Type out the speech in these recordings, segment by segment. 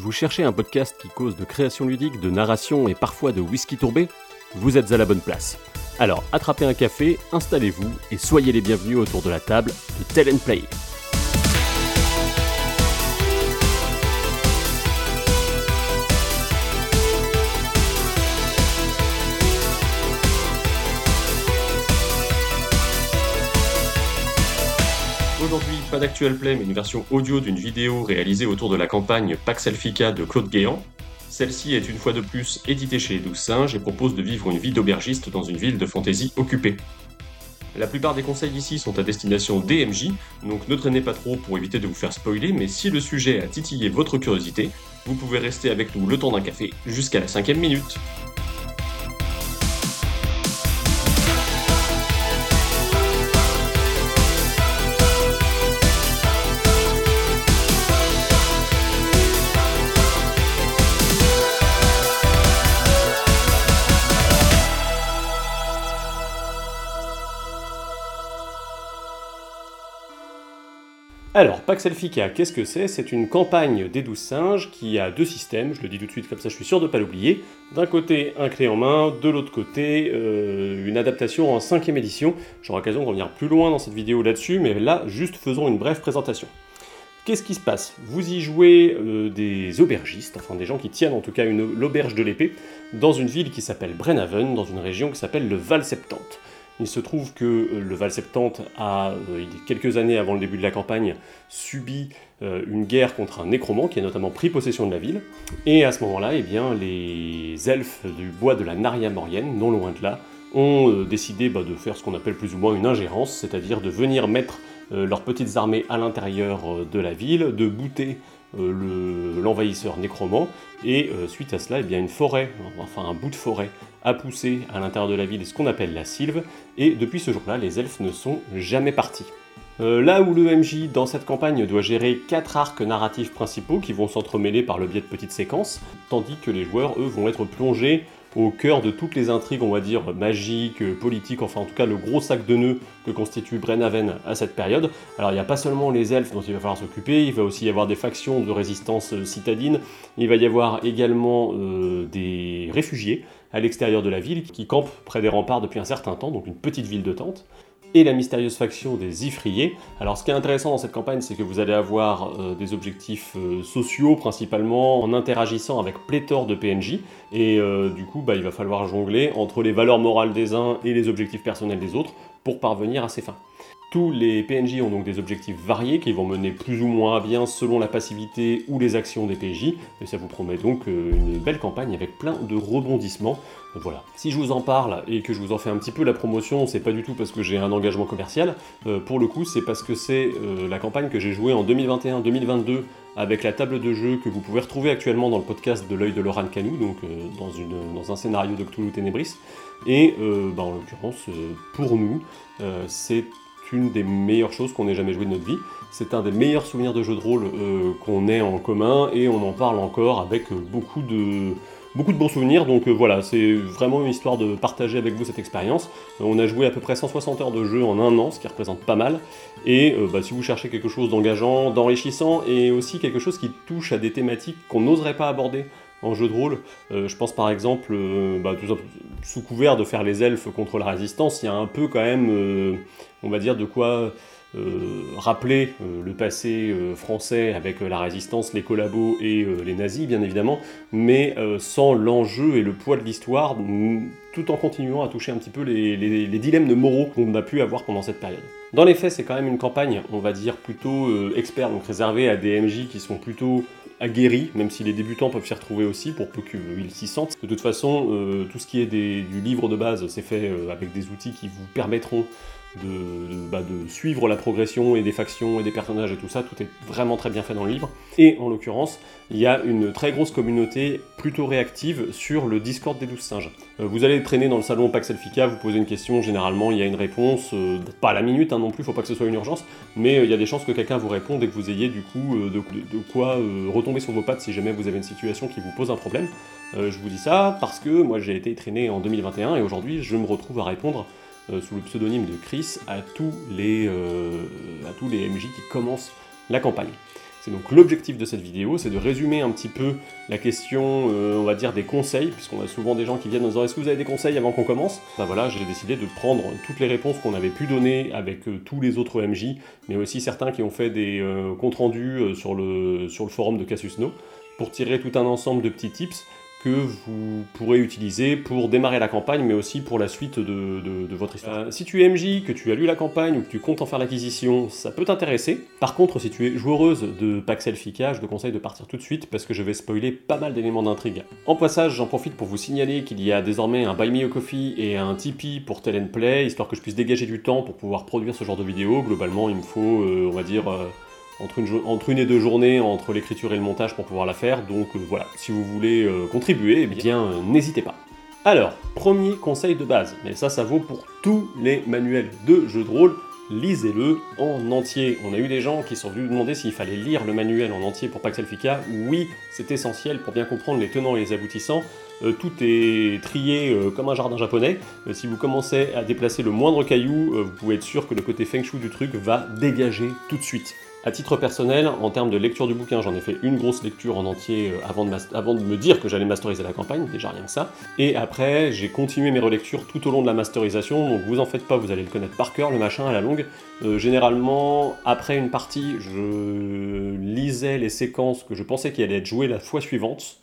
Vous cherchez un podcast qui cause de création ludique, de narration et parfois de whisky tourbé? Vous êtes à la bonne place. Alors attrapez un café, installez-vous et soyez les bienvenus autour de la table de Tell and Play. Pas d'actuel play, mais une version audio d'une vidéo réalisée autour de la campagne Pax Elfica de Claude Guéant. Celle-ci est une fois de plus éditée chez les Douze Singes et propose de vivre une vie d'aubergiste dans une ville de fantaisie occupée. La plupart des conseils ici sont à destination DMJ, donc ne traînez pas trop pour éviter de vous faire spoiler, mais si le sujet a titillé votre curiosité, vous pouvez rester avec nous le temps d'un café jusqu'à la cinquième minute. Alors, Pax Elfica, qu'est-ce que c'est? C'est une campagne des douze singes qui a deux systèmes, je le dis tout de suite comme ça je suis sûr de ne pas l'oublier. D'un côté, un clé en main, de l'autre côté, euh, une adaptation en cinquième édition. J'aurai l'occasion de revenir plus loin dans cette vidéo là-dessus, mais là, juste faisons une brève présentation. Qu'est-ce qui se passe? Vous y jouez euh, des aubergistes, enfin des gens qui tiennent en tout cas l'auberge de l'épée, dans une ville qui s'appelle Brenhaven, dans une région qui s'appelle le Val Septante. Il se trouve que euh, le Val Septante a, euh, quelques années avant le début de la campagne, subi euh, une guerre contre un nécromant qui a notamment pris possession de la ville. Et à ce moment-là, eh les elfes du bois de la Naria Morienne, non loin de là, ont décidé bah, de faire ce qu'on appelle plus ou moins une ingérence, c'est-à-dire de venir mettre leurs petites armées à l'intérieur de la ville, de bouter l'envahisseur nécromant, et suite à cela, eh bien, une forêt, enfin un bout de forêt a poussé à l'intérieur de la ville ce qu'on appelle la sylve, et depuis ce jour-là, les elfes ne sont jamais partis. Euh, là où le MJ dans cette campagne doit gérer quatre arcs narratifs principaux qui vont s'entremêler par le biais de petites séquences, tandis que les joueurs, eux, vont être plongés au cœur de toutes les intrigues, on va dire, magiques, politiques, enfin en tout cas le gros sac de nœuds que constitue Brenhaven à cette période. Alors il n'y a pas seulement les elfes dont il va falloir s'occuper, il va aussi y avoir des factions de résistance citadine, il va y avoir également euh, des réfugiés à l'extérieur de la ville qui campent près des remparts depuis un certain temps, donc une petite ville de tente et la mystérieuse faction des Ifriers. Alors ce qui est intéressant dans cette campagne, c'est que vous allez avoir euh, des objectifs euh, sociaux principalement en interagissant avec pléthore de PNJ, et euh, du coup bah, il va falloir jongler entre les valeurs morales des uns et les objectifs personnels des autres pour parvenir à ces fins. Tous les PNJ ont donc des objectifs variés qui vont mener plus ou moins à bien selon la passivité ou les actions des PJ, et ça vous promet donc euh, une belle campagne avec plein de rebondissements. Voilà. Si je vous en parle et que je vous en fais un petit peu la promotion, c'est pas du tout parce que j'ai un engagement commercial, euh, pour le coup c'est parce que c'est euh, la campagne que j'ai jouée en 2021-2022 avec la table de jeu que vous pouvez retrouver actuellement dans le podcast de l'œil de Laurent Canou, donc dans, un scénario de Cthulhu Ténébris. Et bah, en l'occurrence, pour nous, c'est une des meilleures choses qu'on ait jamais joué de notre vie. C'est un des meilleurs souvenirs de jeu de rôle euh, qu'on ait en commun et on en parle encore avec euh, beaucoup de, beaucoup de bons souvenirs. Donc euh, voilà, c'est vraiment une histoire de partager avec vous cette expérience. on a joué à peu près 160 heures de jeu en un an, ce qui représente pas mal. Et bah, si vous cherchez quelque chose d'engageant, d'enrichissant et aussi quelque chose qui touche à des thématiques qu'on n'oserait pas aborder en jeu de rôle. je pense par exemple, bah, sous couvert de faire les elfes contre la résistance, il y a un peu quand même on va dire, de quoi euh, rappeler euh, le passé euh, français avec la résistance, les collabos et les nazis, bien évidemment, mais sans l'enjeu et le poids de l'histoire, tout en continuant à toucher un petit peu les, les dilemmes de moraux qu'on a pu avoir pendant cette période. Dans les faits, c'est quand même une campagne, on va dire, plutôt expert, donc réservée à des MJ qui sont plutôt aguerris, même si les débutants peuvent s'y retrouver aussi, pour peu qu'ils s'y sentent. De toute façon, tout ce qui est du livre de base, c'est fait avec des outils qui vous permettront bah, de, suivre la progression et des factions et des personnages et tout ça, tout est vraiment très bien fait dans le livre. Et en l'occurrence, il y a une très grosse communauté plutôt réactive sur le Discord des 12 singes. Euh, vous allez traîner dans le salon Pax Elfica, vous posez une question, généralement il y a une réponse, euh, pas à la minute hein, non plus, faut pas que ce soit une urgence, mais euh, il y a des chances que quelqu'un vous réponde et que vous ayez du coup de, quoi retomber sur vos pattes si jamais vous avez une situation qui vous pose un problème. je vous dis ça parce que moi j'ai été traîné en 2021 et aujourd'hui je me retrouve à répondre euh, sous le pseudonyme de Chris à tous, les, euh, à tous les MJ qui commencent la campagne. C'est donc l'objectif de cette vidéo, c'est de résumer un petit peu la question, euh, on va dire, des conseils, puisqu'on a souvent des gens qui viennent nous dire est-ce que vous avez des conseils avant qu'on commence? Ben voilà, j'ai décidé de prendre toutes les réponses qu'on avait pu donner avec tous les autres MJ, mais aussi certains qui ont fait des comptes rendus sur, le, sur le forum de Cassius No, pour tirer tout un ensemble de petits tips que vous pourrez utiliser pour démarrer la campagne, mais aussi pour la suite de, votre histoire. Euh, si tu es MJ, que tu as lu la campagne ou que tu comptes en faire l'acquisition, ça peut t'intéresser. Par contre, si tu es joueuse de Paxel Fika, je te conseille de partir tout de suite parce que je vais spoiler pas mal d'éléments d'intrigue. En passage, j'en profite pour vous signaler qu'il y a désormais un Buy Me a Coffee et un Tipeee pour Tell Play, histoire que je puisse dégager du temps pour pouvoir produire ce genre de vidéo. Globalement, il me faut, euh, on va dire... Euh, entre une, et deux journées entre l'écriture et le montage pour pouvoir la faire. Donc euh, voilà, si vous voulez euh, contribuer, eh bien euh, n'hésitez pas. Alors, premier conseil de base, mais ça ça vaut pour tous les manuels de jeux de rôle, lisez-le en entier. On a eu des gens qui sont venus demander s'il fallait lire le manuel en entier pour Pax Elfica. Oui, c'est essentiel pour bien comprendre les tenants et les aboutissants. tout est trié comme un jardin japonais. si vous commencez à déplacer le moindre caillou, vous pouvez être sûr que le côté feng shui du truc va dégager tout de suite. À titre personnel, en termes de lecture du bouquin, j'en ai fait une grosse lecture en entier euh, avant de, me dire que j'allais masteriser la campagne, déjà rien que ça. Et après, j'ai continué mes relectures tout au long de la masterisation, donc vous en faites pas, vous allez le connaître par cœur, le machin à la longue. Euh, généralement, après une partie, je lisais les séquences que je pensais qu'il allait être jouées la fois suivante.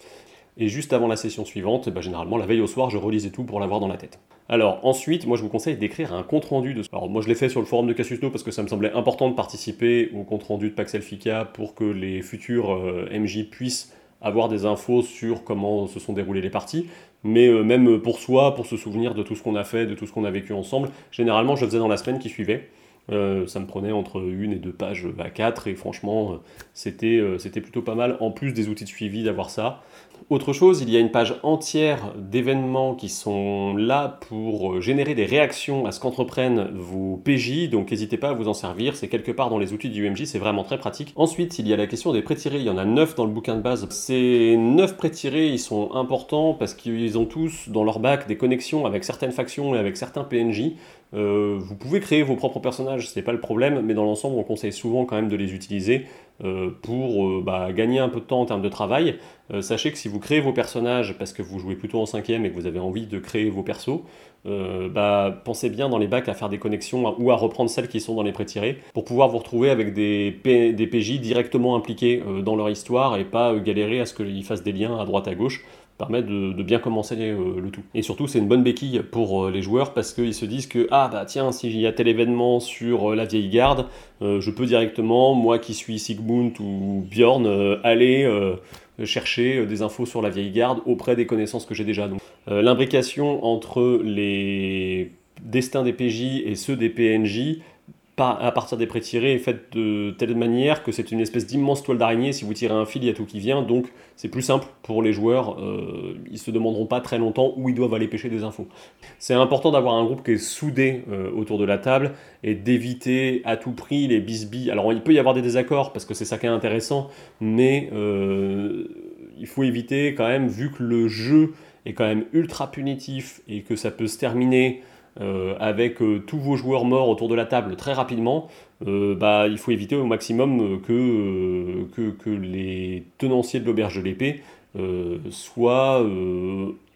Et juste avant la session suivante, bah, généralement la veille au soir, je relisais tout pour l'avoir dans la tête. Alors ensuite, moi je vous conseille d'écrire un compte rendu de. Alors moi je l'ai fait sur le forum de Cassius parce que ça me semblait important de participer au compte rendu de Pax Elfica pour que les futurs euh, MJ puissent avoir des infos sur comment se sont déroulées les parties. Mais euh, même pour soi, pour se souvenir de tout ce qu'on a fait, de tout ce qu'on a vécu ensemble, généralement je le faisais dans la semaine qui suivait. Euh, ça me prenait entre une et deux pages à quatre et franchement c'était plutôt pas mal en plus des outils de suivi d'avoir ça. Autre chose, il y a une page entière d'événements qui sont là pour euh, générer des réactions à ce qu'entreprennent vos PJ, donc n'hésitez pas à vous en servir, c'est quelque part dans les outils du UMJ, c'est vraiment très pratique. Ensuite, il y a la question des pré-tirés, il y en a 9 dans le bouquin de base. Ces 9 pré-tirés, ils sont importants parce qu'ils ont tous dans leur bac des connexions avec certaines factions et avec certains PNJ. Euh, vous pouvez créer vos propres personnages, ce n'est pas le problème, mais dans l'ensemble, on conseille souvent quand même de les utiliser euh, pour euh, bah, gagner un peu de temps en termes de travail. sachez que si vous créez vos personnages parce que vous jouez plutôt en cinquième et que vous avez envie de créer vos persos, bah, pensez bien dans les bacs à faire des connexions ou à reprendre celles qui sont dans les pré-tirés pour pouvoir vous retrouver avec des, des PJ directement impliqués dans leur histoire et pas galérer à ce qu'ils fassent des liens à droite à gauche permet de, bien commencer euh, le tout. Et surtout, c'est une bonne béquille pour euh, les joueurs parce qu'ils se disent que, ah bah tiens, s'il y a tel événement sur euh, la vieille garde, je peux directement, moi qui suis Sigmund ou Bjorn, aller chercher des infos sur la vieille garde auprès des connaissances que j'ai déjà. Donc, l'imbrication entre les destins des PJ et ceux des PNJ à partir des pré-tirés est faite de telle manière que c'est une espèce d'immense toile d'araignée. Si vous tirez un fil, il y a tout qui vient. Donc c'est plus simple pour les joueurs. Euh, ils se demanderont pas très longtemps où ils doivent aller pêcher des infos. C'est important d'avoir un groupe qui est soudé euh, autour de la table et d'éviter à tout prix les bisbilles. Alors il peut y avoir des désaccords parce que c'est ça qui est intéressant, mais euh, il faut éviter quand même, vu que le jeu est quand même ultra punitif et que ça peut se terminer euh, avec euh, tous vos joueurs morts autour de la table très rapidement, euh, bah, il faut éviter au maximum que, les tenanciers de l'auberge de l'épée soient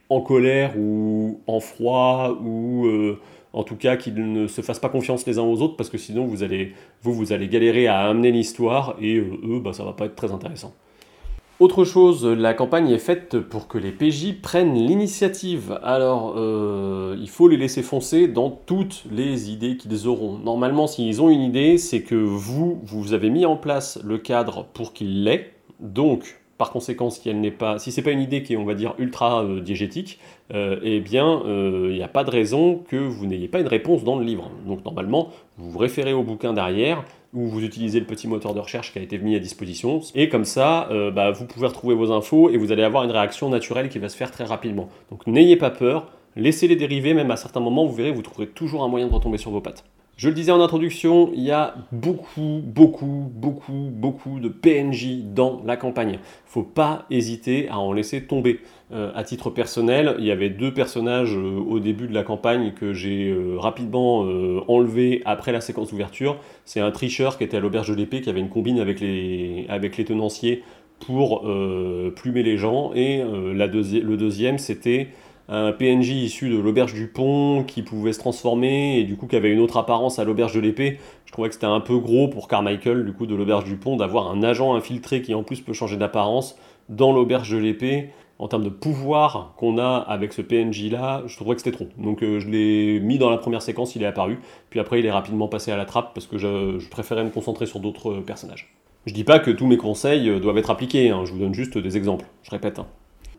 en colère ou en froid ou en tout cas qu'ils ne se fassent pas confiance les uns aux autres parce que sinon vous allez, vous, vous allez galérer à amener l'histoire et eux, bah, ça va pas être très intéressant. Autre chose, la campagne est faite pour que les PJ prennent l'initiative. Alors, euh, il faut les laisser foncer dans toutes les idées qu'ils auront. Normalement, s'ils ont une idée, c'est que vous, vous avez mis en place le cadre pour qu'il l'ait. Donc, par conséquent, si elle n'est pas, si c'est pas une idée qui est, on va dire, ultra euh, diégétique, euh, eh bien, il n'y a pas de raison que vous n'ayez pas une réponse dans le livre. Donc, normalement, vous vous référez au bouquin derrière, où vous utilisez le petit moteur de recherche qui a été mis à disposition. Et comme ça, euh, bah, vous pouvez retrouver vos infos et vous allez avoir une réaction naturelle qui va se faire très rapidement. Donc n'ayez pas peur, laissez-les dériver, même à certains moments, vous verrez, vous trouverez toujours un moyen de retomber sur vos pattes. Je le disais en introduction, il y a beaucoup, beaucoup, beaucoup, beaucoup de PNJ dans la campagne. Faut pas hésiter à en laisser tomber. Euh, à titre personnel, il y avait deux personnages euh, au début de la campagne que j'ai euh, rapidement enlevés après la séquence d'ouverture. C'est un tricheur qui était à l'auberge de l'épée, qui avait une combine avec les, avec les tenanciers pour plumer les gens. Et la le deuxième, c'était un PNJ issu de l'auberge du pont qui pouvait se transformer et du coup qui avait une autre apparence à l'auberge de l'épée. Je trouvais que c'était un peu gros pour Carmichael du coup de l'auberge du pont d'avoir un agent infiltré qui en plus peut changer d'apparence dans l'auberge de l'épée. En termes de pouvoir qu'on a avec ce PNJ là, je trouvais que c'était trop. Donc euh, je l'ai mis dans la première séquence, il est apparu, puis après il est rapidement passé à la trappe parce que je, préférais me concentrer sur d'autres personnages. Je dis pas que tous mes conseils euh, doivent être appliqués, hein. je vous donne juste des exemples, je répète. Hein.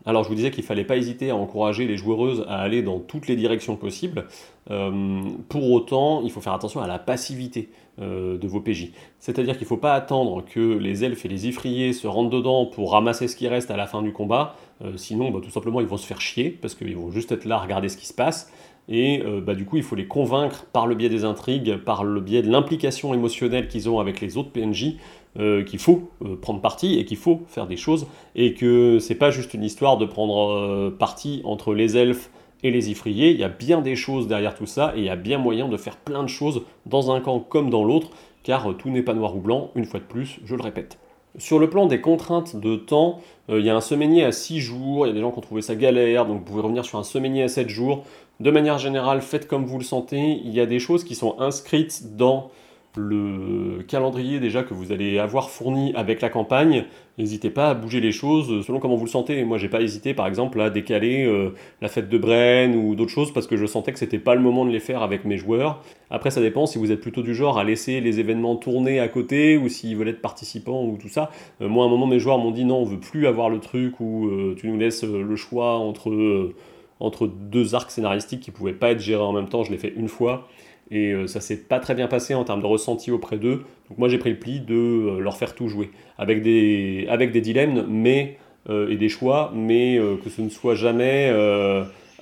Alors je vous disais qu'il ne fallait pas hésiter à encourager les joueuses à aller dans toutes les directions possibles. Euh, pour autant, il faut faire attention à la passivité euh, de vos PJ. C'est-à-dire qu'il ne faut pas attendre que les elfes et les ifriers se rentrent dedans pour ramasser ce qui reste à la fin du combat. Euh, sinon, bah, tout simplement, ils vont se faire chier parce qu'ils vont juste être là à regarder ce qui se passe. Et bah, du coup, il faut les convaincre par le biais des intrigues, par le biais de l'implication émotionnelle qu'ils ont avec les autres PNJ, euh, qu'il faut euh, prendre parti et qu'il faut faire des choses et que c'est pas juste une histoire de prendre euh, parti entre les elfes et les ifriers, il y a bien des choses derrière tout ça et il y a bien moyen de faire plein de choses dans un camp comme dans l'autre car tout n'est pas noir ou blanc, une fois de plus, je le répète. Sur le plan des contraintes de temps, il y a un semainier à 6 jours, il y a des gens qui ont trouvé ça galère, donc vous pouvez revenir sur un semainier à 7 jours. De manière générale, faites comme vous le sentez, il y a des choses qui sont inscrites dans le calendrier déjà que vous allez avoir fourni avec la campagne. N'hésitez pas à bouger les choses selon comment vous le sentez. Moi, j'ai pas hésité, par exemple, à décaler euh, la fête de Brenne ou d'autres choses parce que je sentais que c'était pas le moment de les faire avec mes joueurs. Après, ça dépend si vous êtes plutôt du genre à laisser les événements tourner à côté ou s'ils veulent être participants ou tout ça. Euh, moi, à un moment, mes joueurs m'ont dit non, on veut plus avoir le truc où euh, tu nous laisses le choix entre entre deux arcs scénaristiques qui pouvaient pas être gérés en même temps. Je l'ai fait une fois et euh, ça s'est pas très bien passé en termes de ressenti auprès d'eux. Donc moi j'ai pris le pli de euh, leur faire tout jouer avec des, dilemmes mais, euh, et des choix, mais que ce ne soit jamais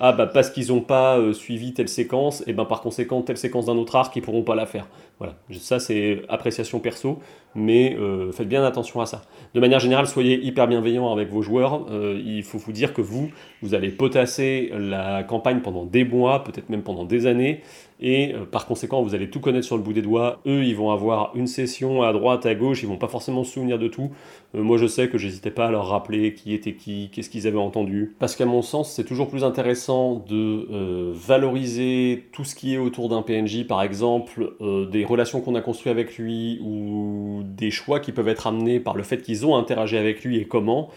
ah bah parce qu'ils n'ont pas suivi telle séquence, et ben par conséquent telle séquence d'un autre arc ils pourront pas la faire. Voilà, ça c'est appréciation perso, mais faites bien attention à ça. De manière générale, soyez hyper bienveillant avec vos joueurs. il faut vous dire que vous, vous allez potasser la campagne pendant des mois, peut-être même pendant des années, et euh, par conséquent vous allez tout connaître sur le bout des doigts. Eux ils vont avoir une session à droite, à gauche, ils vont pas forcément se souvenir de tout. Euh, moi je sais que j'hésitais pas à leur rappeler qui était qui, qu'est-ce qu'ils avaient entendu. Parce qu'à mon sens c'est toujours plus intéressant de euh, valoriser tout ce qui est autour d'un PNJ, par exemple des relations qu'on a construites avec lui ou des choix qui peuvent être amenés par le fait qu'ils ont interagi avec lui et comment,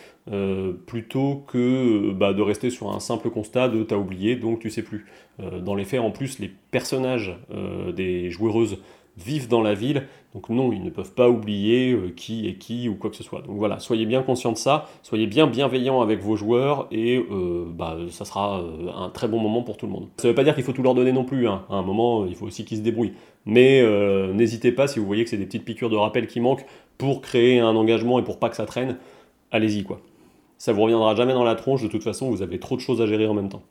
plutôt que bah, de rester sur un simple constat de t'as oublié donc tu sais plus. Dans les faits en plus les personnages euh, des joueuses vivent dans la ville, donc non, ils ne peuvent pas oublier euh, qui est qui ou quoi que ce soit. Donc voilà, soyez bien conscient de ça, soyez bien bienveillant avec vos joueurs et euh, bah, ça sera un très bon moment pour tout le monde. Ça ne veut pas dire qu'il faut tout leur donner non plus, hein. à un moment il faut aussi qu'ils se débrouillent. Mais n'hésitez pas si vous voyez que c'est des petites piqûres de rappel qui manquent pour créer un engagement et pour pas que ça traîne, allez-y quoi. Ça vous reviendra jamais dans la tronche, de toute façon vous avez trop de choses à gérer en même temps.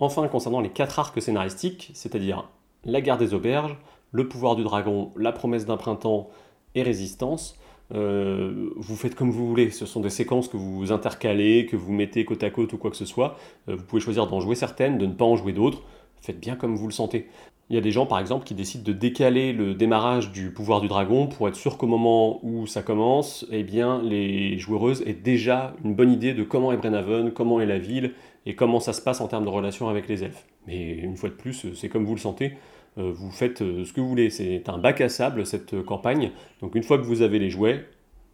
Enfin, concernant les quatre arcs scénaristiques, c'est-à-dire la guerre des auberges, le pouvoir du dragon, la promesse d'un printemps et résistance, euh, vous faites comme vous voulez. Ce sont des séquences que vous intercalez, que vous mettez côte à côte ou quoi que ce soit. Euh, vous pouvez choisir d'en jouer certaines, de ne pas en jouer d'autres. Faites bien comme vous le sentez. Il y a des gens, par exemple, qui décident de décaler le démarrage du pouvoir du dragon pour être sûr qu'au moment où ça commence, eh bien, les joueuses aient déjà une bonne idée de comment est Brenhaven, comment est la ville et comment ça se passe en termes de relation avec les elfes. Mais une fois de plus, c'est comme vous le sentez, euh, vous faites euh, ce que vous voulez. C'est un bac à sable, cette campagne. Donc une fois que vous avez les jouets,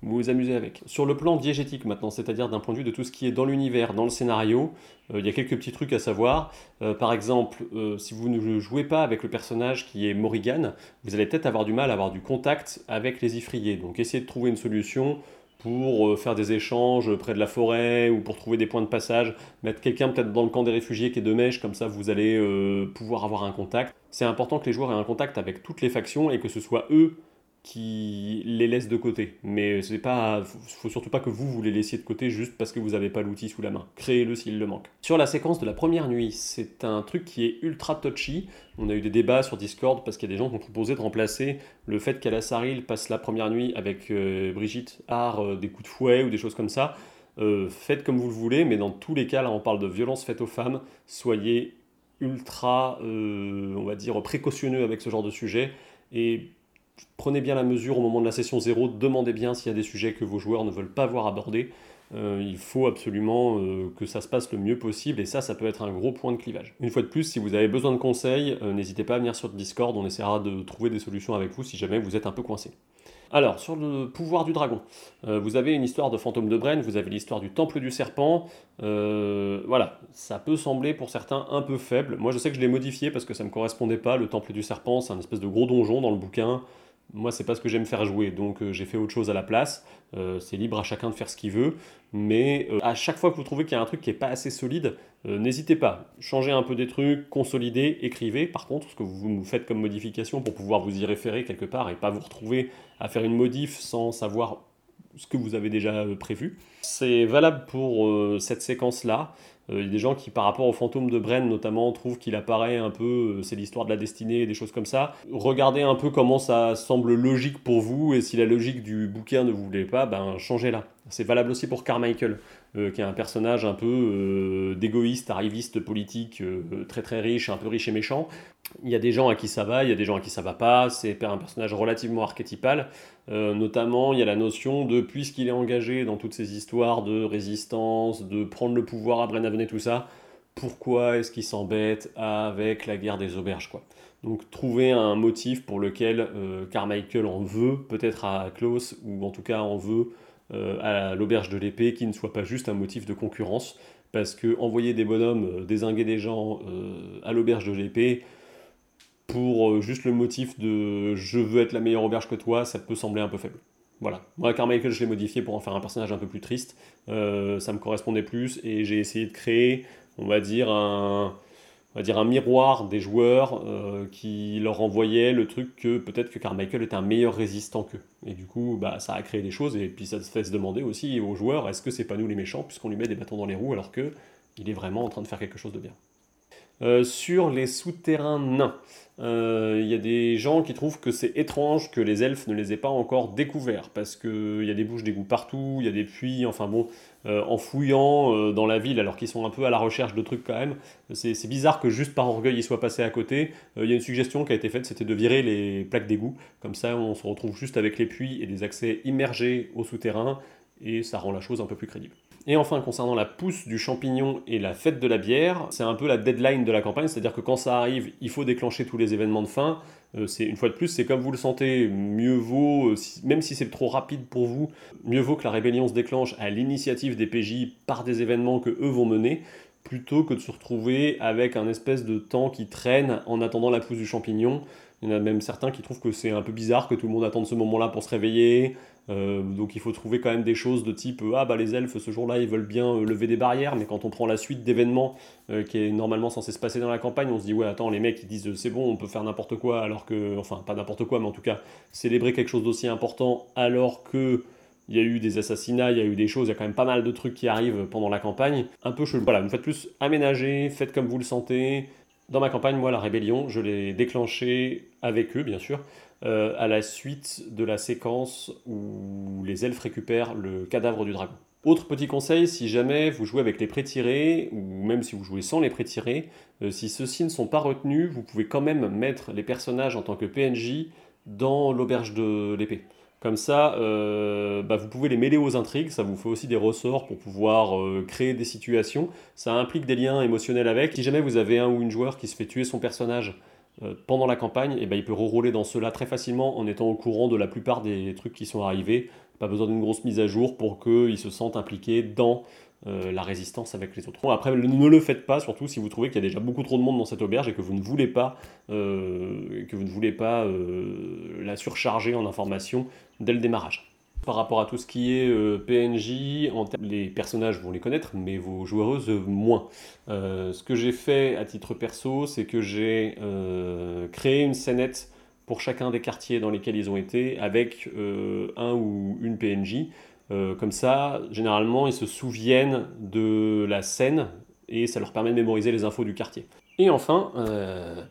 vous vous amusez avec. Sur le plan diégétique maintenant, c'est-à-dire d'un point de vue de tout ce qui est dans l'univers, dans le scénario, euh, il y a quelques petits trucs à savoir. Euh, par exemple, euh, si vous ne jouez pas avec le personnage qui est Morrigan, vous allez peut-être avoir du mal à avoir du contact avec les Ifriers. Donc essayez de trouver une solution pour faire des échanges près de la forêt ou pour trouver des points de passage, mettre quelqu'un peut-être dans le camp des réfugiés qui est de mèche, comme ça vous allez pouvoir avoir un contact. C'est important que les joueurs aient un contact avec toutes les factions et que ce soit eux qui les laisse de côté. Mais c'est pas, faut surtout pas que vous vous les laissiez de côté juste parce que vous n'avez pas l'outil sous la main. Créez-le s'il le manque. Sur la séquence de la première nuit, c'est un truc qui est ultra touchy. On a eu des débats sur Discord parce qu'il y a des gens qui ont proposé de remplacer le fait qu'Alasaril passe la première nuit avec euh, Brigitte Har euh, des coups de fouet ou des choses comme ça. Euh, faites comme vous le voulez, mais dans tous les cas, là on parle de violence faite aux femmes. Soyez ultra, on va dire, précautionneux avec ce genre de sujet. Et prenez bien la mesure au moment de la session 0, demandez bien s'il y a des sujets que vos joueurs ne veulent pas voir abordés. Euh, il faut absolument euh, que ça se passe le mieux possible et ça, ça peut être un gros point de clivage. Une fois de plus, si vous avez besoin de conseils, euh, n'hésitez pas à venir sur Discord, on essaiera de trouver des solutions avec vous si jamais vous êtes un peu coincé. Alors, sur le pouvoir du dragon, vous avez une histoire de fantôme de Brenne, vous avez l'histoire du temple du serpent. voilà, ça peut sembler pour certains un peu faible. Moi, je sais que je l'ai modifié parce que ça ne me correspondait pas. Le temple du serpent, c'est un espèce de gros donjon dans le bouquin moi, c'est pas ce que j'aime faire jouer, donc euh, j'ai fait autre chose à la place. Euh, c'est libre à chacun de faire ce qu'il veut, mais euh, à chaque fois que vous trouvez qu'il y a un truc qui est pas assez solide, n'hésitez pas. Changez un peu des trucs, consolidez, écrivez. Par contre, ce que vous faites comme modification pour pouvoir vous y référer quelque part et pas vous retrouver à faire une modif sans savoir ce que vous avez déjà prévu. C'est valable pour cette séquence-là. Il y a des gens qui, par rapport au fantôme de Bren notamment, trouvent qu'il apparaît un peu, c'est l'histoire de la destinée et des choses comme ça. Regardez un peu comment ça semble logique pour vous, et si la logique du bouquin ne vous plaît pas, ben changez-la. C'est valable aussi pour Carmichael, euh, qui est un personnage un peu euh, d'égoïste, arriviste politique, euh, très très riche, un peu riche et méchant. Il y a des gens à qui ça va, il y a des gens à qui ça va pas. C'est un personnage relativement archétypal. Notamment, il y a la notion de, puisqu'il est engagé dans toutes ces histoires de résistance, de prendre le pouvoir à Brennaven et tout ça, pourquoi est-ce qu'il s'embête avec la guerre des auberges quoi? Donc trouver un motif pour lequel Carmichael en veut, peut-être à Klaus, ou en tout cas en veut euh, à l'auberge de l'épée qui ne soit pas juste un motif de concurrence. Parce que envoyer des bonhommes euh, désinguer des gens euh, à l'auberge de l'épée pour juste le motif de je veux être la meilleure auberge que toi, ça peut sembler un peu faible. Voilà. Moi, Carmichael, je l'ai modifié pour en faire un personnage un peu plus triste. ça me correspondait plus et j'ai essayé de créer, on va dire, un, on va dire un miroir des joueurs euh, qui leur envoyait le truc que peut-être que Carmichael était un meilleur résistant qu'eux. Et du coup, bah, ça a créé des choses, et puis ça se fait se demander aussi aux joueurs, est-ce que c'est pas nous les méchants, puisqu'on lui met des bâtons dans les roues, alors que il est vraiment en train de faire quelque chose de bien. Euh, sur les souterrains nains, euh, il y a des gens qui trouvent que c'est étrange que les elfes ne les aient pas encore découverts, parce qu'il y a des bouches d'égout partout, il y a des puits, enfin bon, euh, en fouillant dans la ville, alors qu'ils sont un peu à la recherche de trucs quand même, c'est bizarre que juste par orgueil ils soient passés à côté. Il y a une suggestion qui a été faite, c'était de virer les plaques d'égout, comme ça on se retrouve juste avec les puits et des accès immergés au souterrain, et ça rend la chose un peu plus crédible. Et enfin, concernant la pousse du champignon et la fête de la bière, c'est un peu la deadline de la campagne, c'est-à-dire que quand ça arrive, il faut déclencher tous les événements de fin. Euh, c'est une fois de plus, c'est comme vous le sentez, mieux vaut, euh, même si c'est trop rapide pour vous, mieux vaut que la rébellion se déclenche à l'initiative des PJ par des événements que eux vont mener, plutôt que de se retrouver avec un espèce de temps qui traîne en attendant la pousse du champignon. Il y en a même certains qui trouvent que c'est un peu bizarre que tout le monde attende ce moment-là pour se réveiller. Euh, donc il faut trouver quand même des choses de type ah bah les elfes ce jour-là ils veulent bien euh, lever des barrières, mais quand on prend la suite d'événements euh, qui est normalement censé se passer dans la campagne, on se dit ouais attends les mecs ils disent c'est bon on peut faire n'importe quoi alors que enfin pas n'importe quoi mais en tout cas célébrer quelque chose d'aussi important alors que il y a eu des assassinats, il y a eu des choses, il y a quand même pas mal de trucs qui arrivent pendant la campagne. Un peu. Voilà, fois de plus, aménagez, faites comme vous le sentez. Dans ma campagne, moi, la rébellion, je l'ai déclenchée avec eux, bien sûr, euh, à la suite de la séquence où les elfes récupèrent le cadavre du dragon. Autre petit conseil, si jamais vous jouez avec les pré-tirés, ou même si vous jouez sans les pré-tirés, euh, si ceux-ci ne sont pas retenus, vous pouvez quand même mettre les personnages en tant que PNJ dans l'auberge de l'épée. Comme ça, euh, bah, vous pouvez les mêler aux intrigues, ça vous fait aussi des ressorts pour pouvoir créer des situations, ça implique des liens émotionnels avec. Si jamais vous avez un ou une joueur qui se fait tuer son personnage pendant la campagne, eh ben, il peut rerouler dans cela très facilement en étant au courant de la plupart des trucs qui sont arrivés. Pas besoin d'une grosse mise à jour pour qu'il se sente impliqué dans euh, la résistance avec les autres. après, ne le faites pas, surtout si vous trouvez qu'il y a déjà beaucoup trop de monde dans cette auberge et que vous ne voulez pas, euh, que vous ne voulez pas la surcharger en informations dès le démarrage par rapport à tout ce qui est euh, PNJ, les personnages vont les connaître, mais vos joueuses moins. Euh, ce que j'ai fait à titre perso, c'est que j'ai euh, créé une scénette pour chacun des quartiers dans lesquels ils ont été avec un ou une PNJ. comme ça, généralement, ils se souviennent de la scène et ça leur permet de mémoriser les infos du quartier. Et enfin,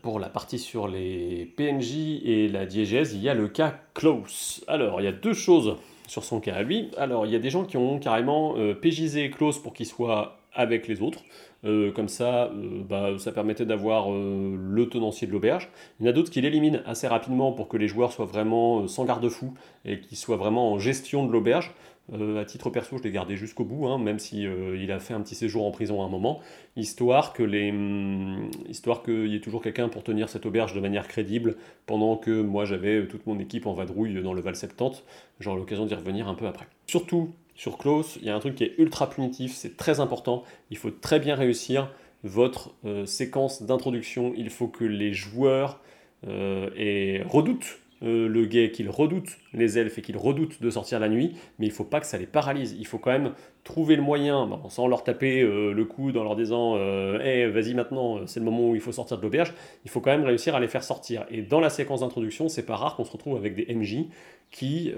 pour la partie sur les PNJ et la diégèse, il y a le cas Close. Alors, il y a deux choses sur son cas à lui. Alors, il y a des gens qui ont carrément euh, PJisé Close pour qu'il soit avec les autres. Euh, comme ça, euh, bah, ça permettait d'avoir le tenancier de l'auberge. Il y en a d'autres qui l'éliminent assez rapidement pour que les joueurs soient vraiment sans garde-fou et qu'ils soient vraiment en gestion de l'auberge. Euh, à titre perso, je l'ai gardé jusqu'au bout, hein, même si euh, il a fait un petit séjour en prison à un moment, histoire que les, hum, histoire qu'il y ait toujours quelqu'un pour tenir cette auberge de manière crédible, pendant que moi j'avais toute mon équipe en vadrouille dans le Val 70. J'aurai l'occasion d'y revenir un peu après. Surtout sur Klaus, il y a un truc qui est ultra punitif, c'est très important. Il faut très bien réussir votre euh, séquence d'introduction. Il faut que les joueurs redoutent euh, le gay qu'ils redoutent les elfes et qu'ils redoutent de sortir la nuit, mais il faut pas que ça les paralyse. Il faut quand même trouver le moyen, sans leur taper euh, le coude en leur disant euh, hey, vas-y maintenant, c'est le moment où il faut sortir de l'auberge. Il faut quand même réussir à les faire sortir. Et dans la séquence d'introduction, c'est pas rare qu'on se retrouve avec des MJ qui,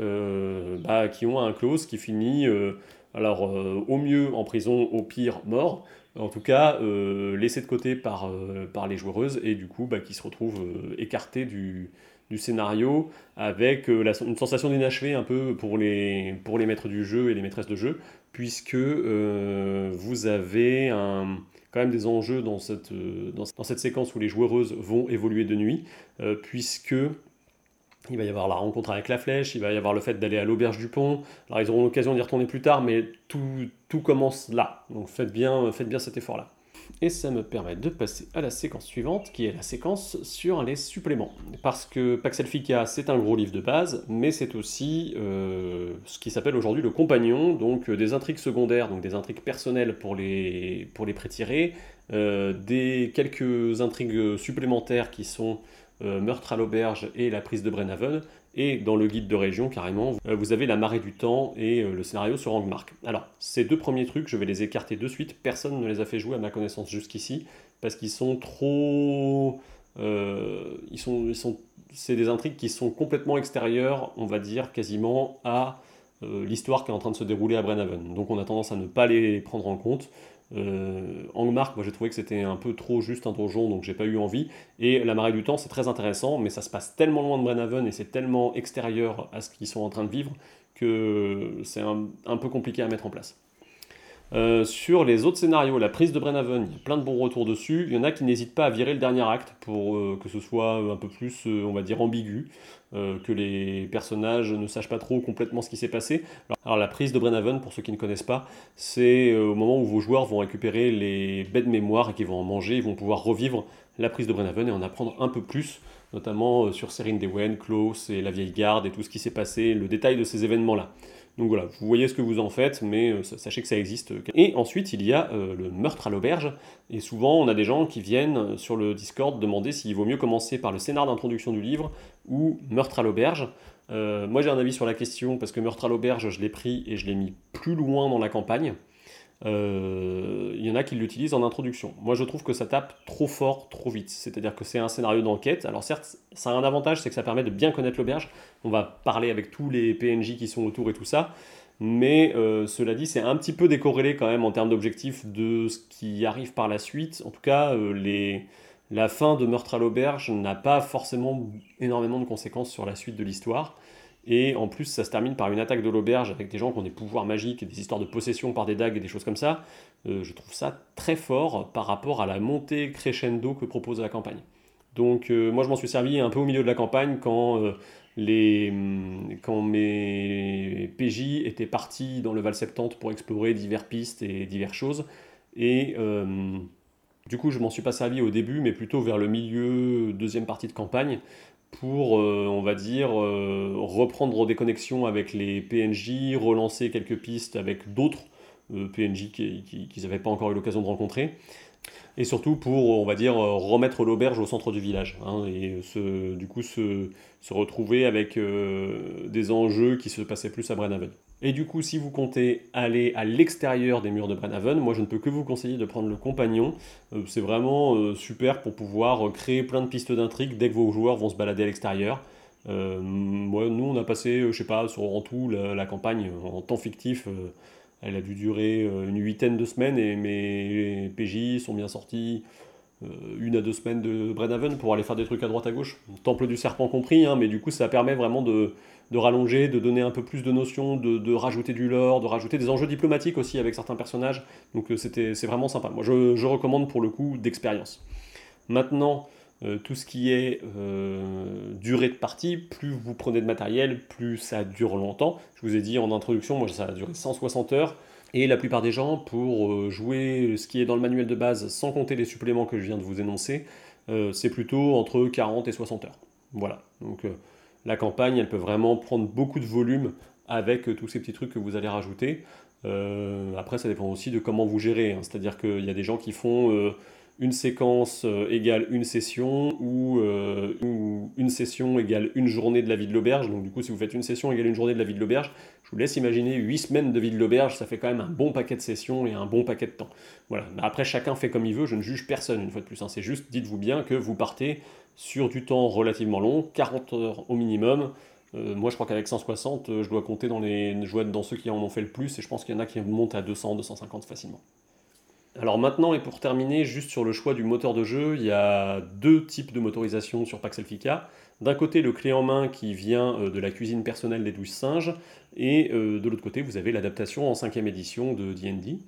bah, qui ont un close qui finit, alors au mieux en prison, au pire mort en tout cas laissé de côté par, par les joueuses et du coup bah, qui se retrouvent écartés du, du scénario avec euh, une sensation d'inachevé un peu pour les, maîtres du jeu et les maîtresses de jeu, puisque euh, vous avez quand même des enjeux dans cette, euh, dans, cette séquence où les joueuses vont évoluer de nuit, puisque il va y avoir la rencontre avec la flèche, il va y avoir le fait d'aller à l'auberge du pont. Alors ils auront l'occasion d'y retourner plus tard, mais tout, tout commence là. Donc faites bien, faites bien cet effort-là. Et ça me permet de passer à la séquence suivante, qui est la séquence sur les suppléments. Parce que Paxelfica, c'est un gros livre de base, mais c'est aussi euh, ce qui s'appelle aujourd'hui le compagnon, donc euh, des intrigues secondaires, donc des intrigues personnelles pour les, pour les euh, des quelques intrigues supplémentaires qui sont Meurtre à l'auberge et la prise de Brenhaven, et dans le guide de région, carrément, euh, vous avez la marée du temps et euh, le scénario sur Angmark. Alors, ces deux premiers trucs, je vais les écarter de suite. Personne ne les a fait jouer à ma connaissance jusqu'ici, parce qu'ils sont trop... Euh, ils sont, c'est des intrigues qui sont complètement extérieures, on va dire, quasiment à l'histoire qui est en train de se dérouler à Brenhaven. Donc on a tendance à ne pas les prendre en compte. Euh, Angmark, moi j'ai trouvé que c'était un peu trop juste un donjon, donc j'ai pas eu envie. Et la marée du temps, c'est très intéressant, mais ça se passe tellement loin de Brenhaven et c'est tellement extérieur à ce qu'ils sont en train de vivre que c'est un, peu compliqué à mettre en place. Euh, sur les autres scénarios, la prise de Brenhaven, il y a plein de bons retours dessus. Il y en a qui n'hésitent pas à virer le dernier acte pour euh, que ce soit un peu plus, euh, on va dire, ambigu, que les personnages ne sachent pas trop complètement ce qui s'est passé. Alors, la prise de Brenhaven, pour ceux qui ne connaissent pas, c'est au moment où vos joueurs vont récupérer les baies de mémoire et qu'ils vont en manger, ils vont pouvoir revivre la prise de Brenhaven et en apprendre un peu plus, notamment sur Serin Dewen, Klaus et la vieille garde et tout ce qui s'est passé, le détail de ces événements-là. Donc voilà, vous voyez ce que vous en faites, mais euh, sachez que ça existe. Et ensuite, il y a euh, le meurtre à l'auberge. Et souvent, on a des gens qui viennent euh, sur le Discord demander s'il vaut mieux commencer par le scénar d'introduction du livre ou meurtre à l'auberge. moi, j'ai un avis sur la question parce que meurtre à l'auberge, je l'ai pris et je l'ai mis plus loin dans la campagne. Euh, il y en a qui l'utilisent en introduction. Moi, je trouve que ça tape trop fort, trop vite. C'est-à-dire que c'est un scénario d'enquête. Alors certes, ça a un avantage, c'est que ça permet de bien connaître l'auberge. On va parler avec tous les PNJ qui sont autour et tout ça. Mais euh, cela dit, c'est un petit peu décorrélé quand même en termes d'objectifs de ce qui arrive par la suite. En tout cas, euh, la fin de Meurtre à l'auberge n'a pas forcément énormément de conséquences sur la suite de l'histoire. Et en plus, ça se termine par une attaque de l'auberge avec des gens qui ont des pouvoirs magiques des histoires de possession par des dagues et des choses comme ça. Euh, je trouve ça très fort par rapport à la montée crescendo que propose la campagne. Donc euh, moi je m'en suis servi un peu au milieu de la campagne quand, euh, les, hum, quand mes PJ étaient partis dans le Val 70 pour explorer diverses pistes et diverses choses. Et du coup je m'en suis pas servi au début mais plutôt vers le milieu, deuxième partie de campagne, pour, euh, on va dire, euh, reprendre des connexions avec les PNJ, relancer quelques pistes avec d'autres euh, PNJ qu'ils n'avaient pas encore eu l'occasion de rencontrer, et surtout pour, on va dire, remettre l'auberge au centre du village, hein, et du coup se, se retrouver avec des enjeux qui se passaient plus à Brenhaven. Et du coup, si vous comptez aller à l'extérieur des murs de Brenhaven, moi je ne peux que vous conseiller de prendre le compagnon. Euh, c'est vraiment euh, super pour pouvoir créer plein de pistes d'intrigue dès que vos joueurs vont se balader à l'extérieur. moi, nous, on a passé, je sais pas, sur, en tout la, campagne en temps fictif. elle a dû durer une huitaine de semaines et mes PJ sont bien sortis euh, une à deux semaines de Brenhaven pour aller faire des trucs à droite à gauche, Temple du Serpent compris, hein, mais du coup ça permet vraiment de, rallonger, de donner un peu plus de notions, de, rajouter du lore, de rajouter des enjeux diplomatiques aussi avec certains personnages, donc euh, c'est vraiment sympa. Moi je, recommande pour le coup d'expérience. Maintenant, euh, tout ce qui est durée de partie, plus vous prenez de matériel, plus ça dure longtemps. Je vous ai dit en introduction, moi ça a duré 160 heures. Et la plupart des gens, pour euh, jouer ce qui est dans le manuel de base, sans compter les suppléments que je viens de vous énoncer, euh, c'est plutôt entre 40 et 60 heures. Voilà. Donc euh, la campagne, elle peut vraiment prendre beaucoup de volume avec tous ces petits trucs que vous allez rajouter. après, ça dépend aussi de comment vous gérez. Hein. C'est-à-dire qu'il y a des gens qui font une séquence euh, égale une session euh, ou, une session égale une journée de la vie de l'auberge. Donc du coup, si vous faites une session égale une journée de la vie de l'auberge, je vous laisse imaginer 8 semaines de vie de l'auberge, ça fait quand même un bon paquet de sessions et un bon paquet de temps. Voilà. après, chacun fait comme il veut, je ne juge personne une fois de plus. Hein. C'est juste, dites-vous bien que vous partez sur du temps relativement long, 40 heures au minimum. Euh, moi, je crois qu'avec 160, je dois compter dans les, je dans ceux qui en ont fait le plus, et je pense qu'il y en a qui montent à 200, 250 facilement. Alors maintenant, et pour terminer, juste sur le choix du moteur de jeu, il y a deux types de motorisation sur Paxelfica. D'un côté, le clé en main qui vient euh, de la cuisine personnelle des douze singes, et euh, de l'autre côté, vous avez l'adaptation en cinquième édition de D&D.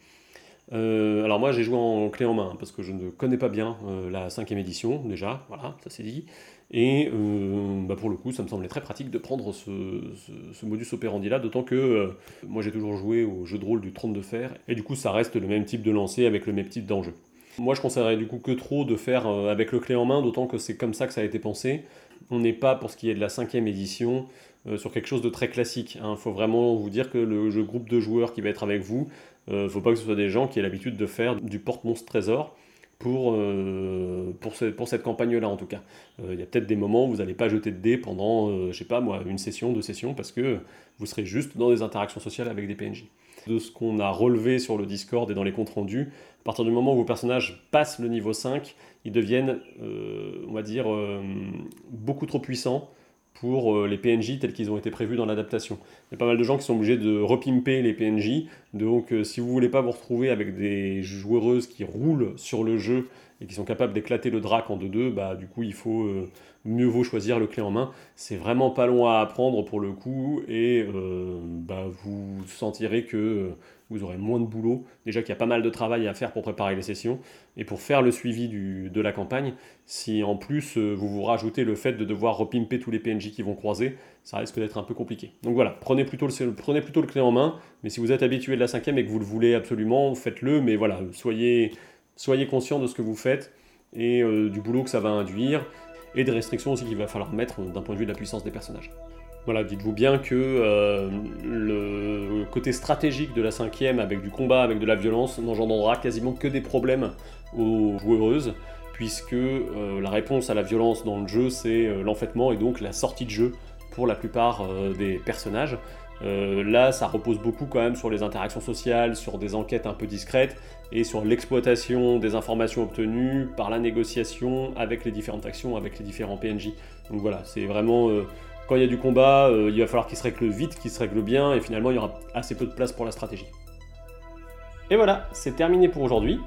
Euh, alors moi j'ai joué en clé en main parce que je ne connais pas bien la cinquième édition déjà, voilà, ça c'est dit. Et euh, bah, pour le coup, ça me semblait très pratique de prendre ce, modus operandi là, d'autant que euh, moi j'ai toujours joué au jeu de rôle du trône de fer, et du coup ça reste le même type de lancer avec le même type d'enjeu. Moi je conseillerais du coup que trop de faire euh, avec le clé en main, d'autant que c'est comme ça que ça a été pensé. On n'est pas, pour ce qui est de la cinquième édition, sur quelque chose de très classique. Il hein. faut vraiment vous dire que le, groupe de joueurs qui va être avec vous, ne faut pas que ce soit des gens qui aient l'habitude de faire du porte-monstre trésor pour, euh, pour, pour, cette campagne-là en tout cas. Euh, il y a peut-être des moments où vous n'allez pas jeter de dés pendant, euh, je sais pas moi, une session, deux sessions, parce que vous serez juste dans des interactions sociales avec des PNJ. De ce qu'on a relevé sur le Discord et dans les comptes rendus, à partir du moment où vos personnages passent le niveau 5, ils deviennent, on va dire, beaucoup trop puissants pour euh, les PNJ tels qu'ils ont été prévus dans l'adaptation. Il y a pas mal de gens qui sont obligés de repimper les PNJ, donc euh, si vous voulez pas vous retrouver avec des joueuses qui roulent sur le jeu et qui sont capables d'éclater le drac en 2-2, bah du coup il faut euh, mieux vaut choisir le clé en main. C'est vraiment pas long à apprendre pour le coup et bah, vous sentirez que vous aurez moins de boulot. Déjà qu'il y a pas mal de travail à faire pour préparer les sessions et pour faire le suivi de la campagne. Si en plus euh, vous vous rajoutez le fait de devoir repimper tous les PNJ qui vont croiser, ça risque d'être un peu compliqué. Donc voilà, prenez plutôt, le, prenez plutôt le clé en main, mais si vous êtes habitué de la cinquième et que vous le voulez absolument, faites-le, mais voilà, soyez, soyez conscient de ce que vous faites et euh, du boulot que ça va induire et des restrictions aussi qu'il va falloir mettre d'un point de vue de la puissance des personnages. Voilà, dites-vous bien que euh, le côté stratégique de la cinquième, avec du combat, avec de la violence, n'engendrera quasiment que des problèmes aux joueuses, puisque euh, la réponse à la violence dans le jeu, c'est euh, l'enfaitement et donc la sortie de jeu pour la plupart des personnages. là, ça repose beaucoup quand même sur les interactions sociales, sur des enquêtes un peu discrètes et sur l'exploitation des informations obtenues par la négociation avec les différentes factions, avec les différents PNJ. Donc voilà, c'est vraiment quand il y a du combat, euh, il va falloir qu'il se règle vite, qu'il se règle bien, et finalement il y aura assez peu de place pour la stratégie. Et voilà, c'est terminé pour aujourd'hui.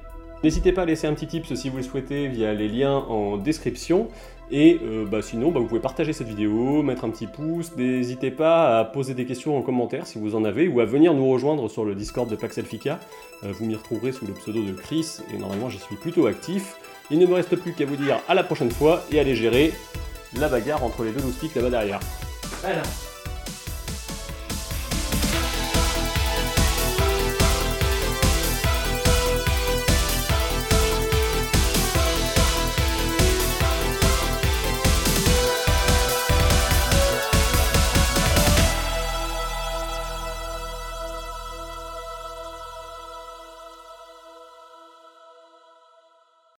N'hésitez pas à laisser un petit tip si vous le souhaitez via les liens en description. Et euh, bah, sinon, bah, vous pouvez partager cette vidéo, mettre un petit pouce. N'hésitez pas à poser des questions en commentaire si vous en avez, ou à venir nous rejoindre sur le Discord de Paxelfica. Euh, vous m'y retrouverez sous le pseudo de Chris, et normalement j'y suis plutôt actif. Il ne me reste plus qu'à vous dire à la prochaine fois et à les gérer la bagarre entre les deux loustiques là-bas derrière. Alors.